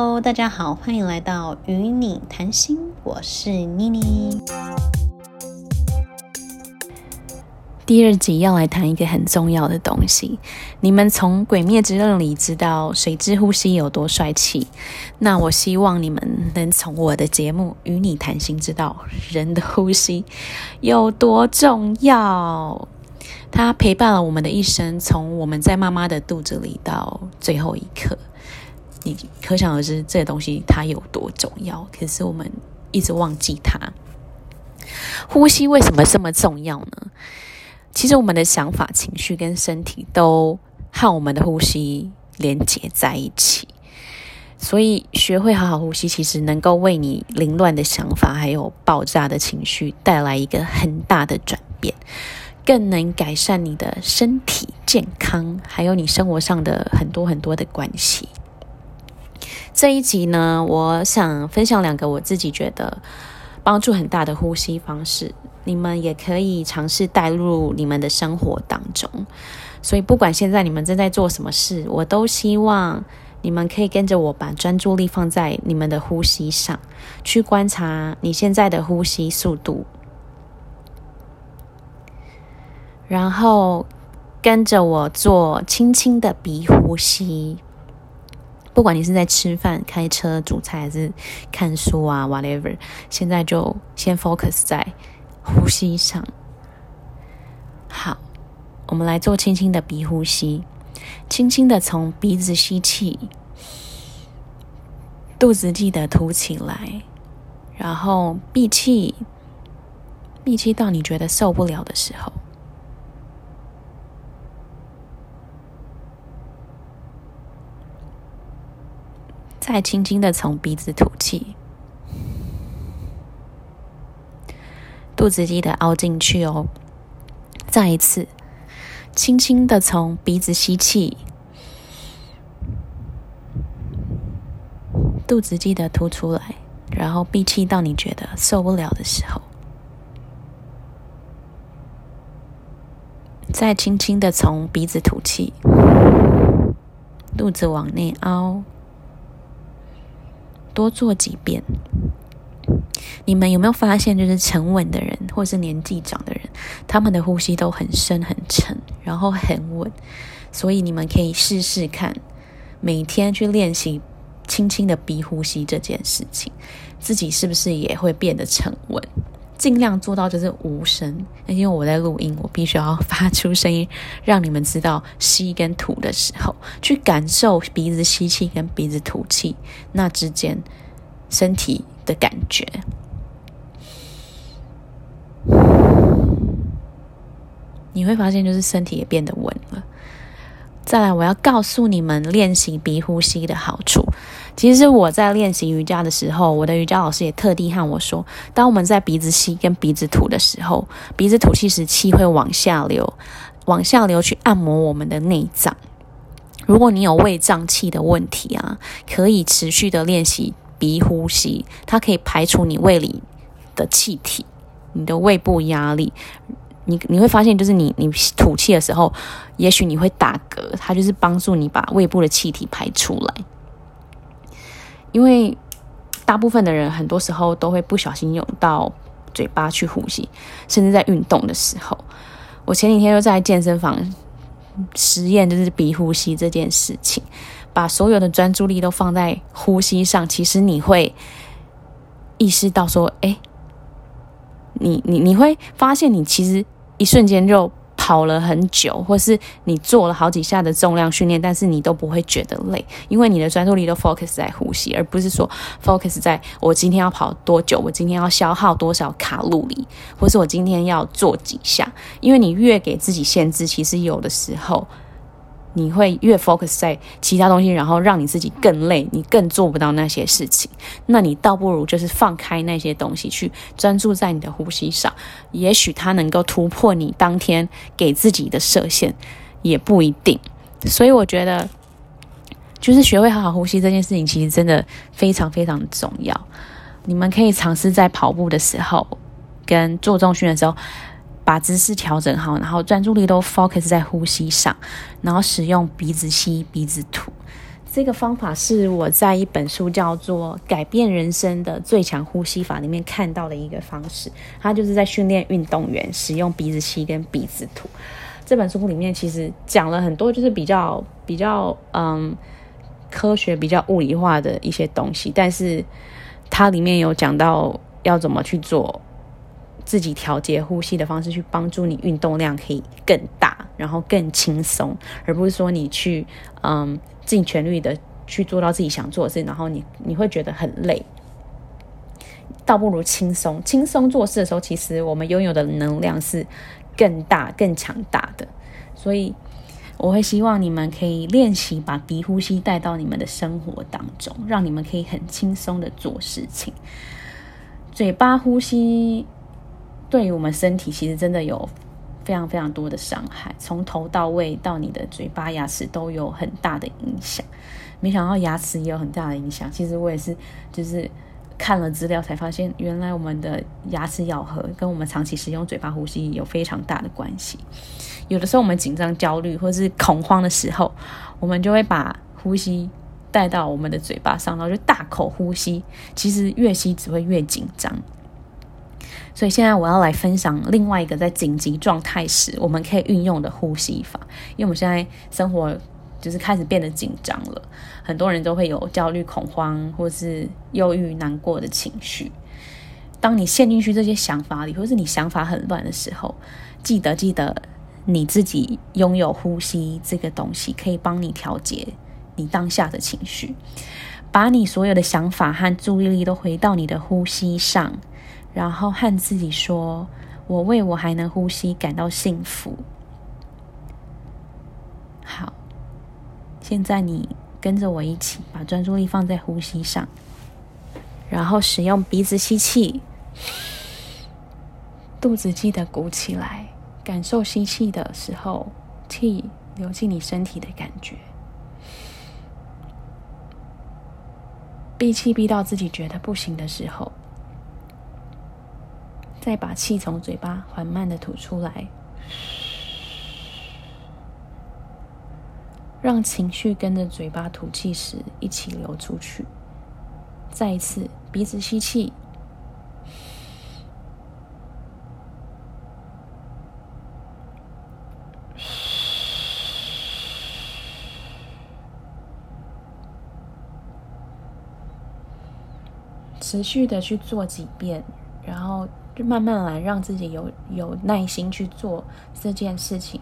Hello，大家好，欢迎来到与你谈心，我是妮妮。第二集要来谈一个很重要的东西。你们从《鬼灭之刃》里知道水之呼吸有多帅气，那我希望你们能从我的节目《与你谈心》知道人的呼吸有多重要。它陪伴了我们的一生，从我们在妈妈的肚子里到最后一刻。你可想而知，这个东西它有多重要。可是我们一直忘记它。呼吸为什么这么重要呢？其实我们的想法、情绪跟身体都和我们的呼吸连接在一起，所以学会好好呼吸，其实能够为你凌乱的想法还有爆炸的情绪带来一个很大的转变，更能改善你的身体健康，还有你生活上的很多很多的关系。这一集呢，我想分享两个我自己觉得帮助很大的呼吸方式。你们也可以尝试带入你们的生活当中，所以不管现在你们正在做什么事，我都希望你们可以跟着我把专注力放在你们的呼吸上，去观察你现在的呼吸速度，然后跟着我做轻轻的鼻呼吸。不管你是在吃饭、开车、煮菜还是看书啊，whatever，现在就先 focus 在。呼吸上，好，我们来做轻轻的鼻呼吸，轻轻的从鼻子吸气，肚子记得凸起来，然后闭气，闭气到你觉得受不了的时候，再轻轻的从鼻子吐气。肚子记得凹进去哦。再一次，轻轻的从鼻子吸气，肚子记得凸出来，然后闭气到你觉得受不了的时候，再轻轻的从鼻子吐气，肚子往内凹，多做几遍。你们有没有发现，就是沉稳的人，或是年纪长的人，他们的呼吸都很深很沉，然后很稳。所以你们可以试试看，每天去练习轻轻的鼻呼吸这件事情，自己是不是也会变得沉稳？尽量做到就是无声，因为我在录音，我必须要发出声音，让你们知道吸跟吐的时候，去感受鼻子吸气跟鼻子吐气那之间身体的感觉。你会发现，就是身体也变得稳了。再来，我要告诉你们练习鼻呼吸的好处。其实我在练习瑜伽的时候，我的瑜伽老师也特地和我说，当我们在鼻子吸跟鼻子吐的时候，鼻子吐气时气会往下流，往下流去按摩我们的内脏。如果你有胃胀气的问题啊，可以持续的练习鼻呼吸，它可以排除你胃里的气体，你的胃部压力。你你会发现，就是你你吐气的时候，也许你会打嗝，它就是帮助你把胃部的气体排出来。因为大部分的人很多时候都会不小心用到嘴巴去呼吸，甚至在运动的时候。我前几天又在健身房实验，就是鼻呼吸这件事情，把所有的专注力都放在呼吸上，其实你会意识到说，哎，你你你会发现你其实。一瞬间就跑了很久，或是你做了好几下的重量训练，但是你都不会觉得累，因为你的专注力都 focus 在呼吸，而不是说 focus 在我今天要跑多久，我今天要消耗多少卡路里，或是我今天要做几下。因为你越给自己限制，其实有的时候。你会越 focus 在其他东西，然后让你自己更累，你更做不到那些事情。那你倒不如就是放开那些东西，去专注在你的呼吸上。也许它能够突破你当天给自己的设限，也不一定。所以我觉得，就是学会好好呼吸这件事情，其实真的非常非常重要。你们可以尝试在跑步的时候，跟做重训的时候。把姿势调整好，然后专注力都 focus 在呼吸上，然后使用鼻子吸鼻子吐，这个方法是我在一本书叫做《改变人生的最强呼吸法》里面看到的一个方式。它就是在训练运动员使用鼻子吸跟鼻子吐。这本书里面其实讲了很多，就是比较比较嗯科学、比较物理化的一些东西，但是它里面有讲到要怎么去做。自己调节呼吸的方式，去帮助你运动量可以更大，然后更轻松，而不是说你去嗯尽全力的去做到自己想做的事，然后你你会觉得很累。倒不如轻松，轻松做事的时候，其实我们拥有的能量是更大、更强大的。所以我会希望你们可以练习把鼻呼吸带到你们的生活当中，让你们可以很轻松的做事情。嘴巴呼吸。对于我们身体，其实真的有非常非常多的伤害，从头到尾到你的嘴巴、牙齿都有很大的影响。没想到牙齿也有很大的影响。其实我也是，就是看了资料才发现，原来我们的牙齿咬合跟我们长期使用嘴巴呼吸有非常大的关系。有的时候我们紧张、焦虑或是恐慌的时候，我们就会把呼吸带到我们的嘴巴上，然后就大口呼吸。其实越吸只会越紧张。所以现在我要来分享另外一个在紧急状态时我们可以运用的呼吸法，因为我们现在生活就是开始变得紧张了，很多人都会有焦虑、恐慌或是忧郁、难过的情绪。当你陷进去这些想法里，或是你想法很乱的时候，记得记得你自己拥有呼吸这个东西，可以帮你调节你当下的情绪，把你所有的想法和注意力都回到你的呼吸上。然后和自己说：“我为我还能呼吸感到幸福。”好，现在你跟着我一起把专注力放在呼吸上，然后使用鼻子吸气，肚子记得鼓起来，感受吸气的时候气流进你身体的感觉。闭气闭到自己觉得不行的时候。再把气从嘴巴缓慢的吐出来，让情绪跟着嘴巴吐气时一起流出去。再一次，鼻子吸气，持续的去做几遍，然后。慢慢来，让自己有有耐心去做这件事情，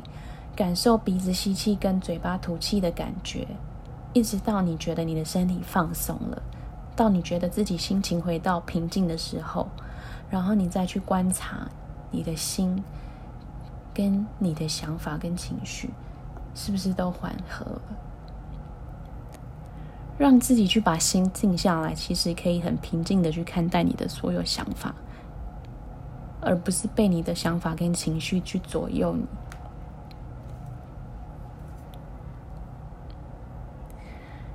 感受鼻子吸气跟嘴巴吐气的感觉，一直到你觉得你的身体放松了，到你觉得自己心情回到平静的时候，然后你再去观察你的心跟你的想法跟情绪是不是都缓和了，让自己去把心静下来，其实可以很平静的去看待你的所有想法。而不是被你的想法跟情绪去左右你。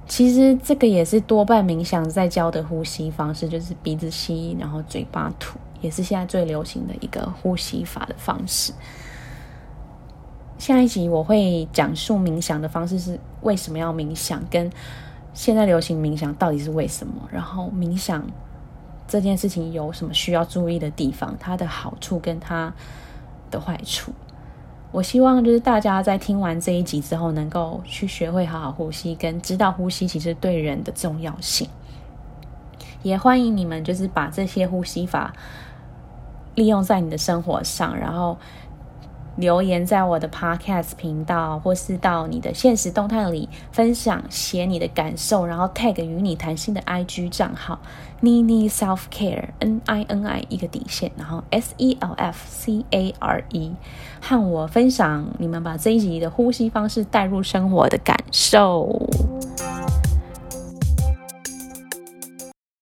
其实这个也是多半冥想在教的呼吸方式，就是鼻子吸，然后嘴巴吐，也是现在最流行的一个呼吸法的方式。下一集我会讲述冥想的方式是为什么要冥想，跟现在流行冥想到底是为什么，然后冥想。这件事情有什么需要注意的地方？它的好处跟它的坏处，我希望就是大家在听完这一集之后，能够去学会好好呼吸，跟知道呼吸其实对人的重要性。也欢迎你们就是把这些呼吸法利用在你的生活上，然后。留言在我的 Podcast 频道，或是到你的现实动态里分享，写你的感受，然后 tag 与你谈心的 IG 账号 Nini Self Care N I N I 一个底线，然后 S E L F C A R E，和我分享你们把这一集的呼吸方式带入生活的感受。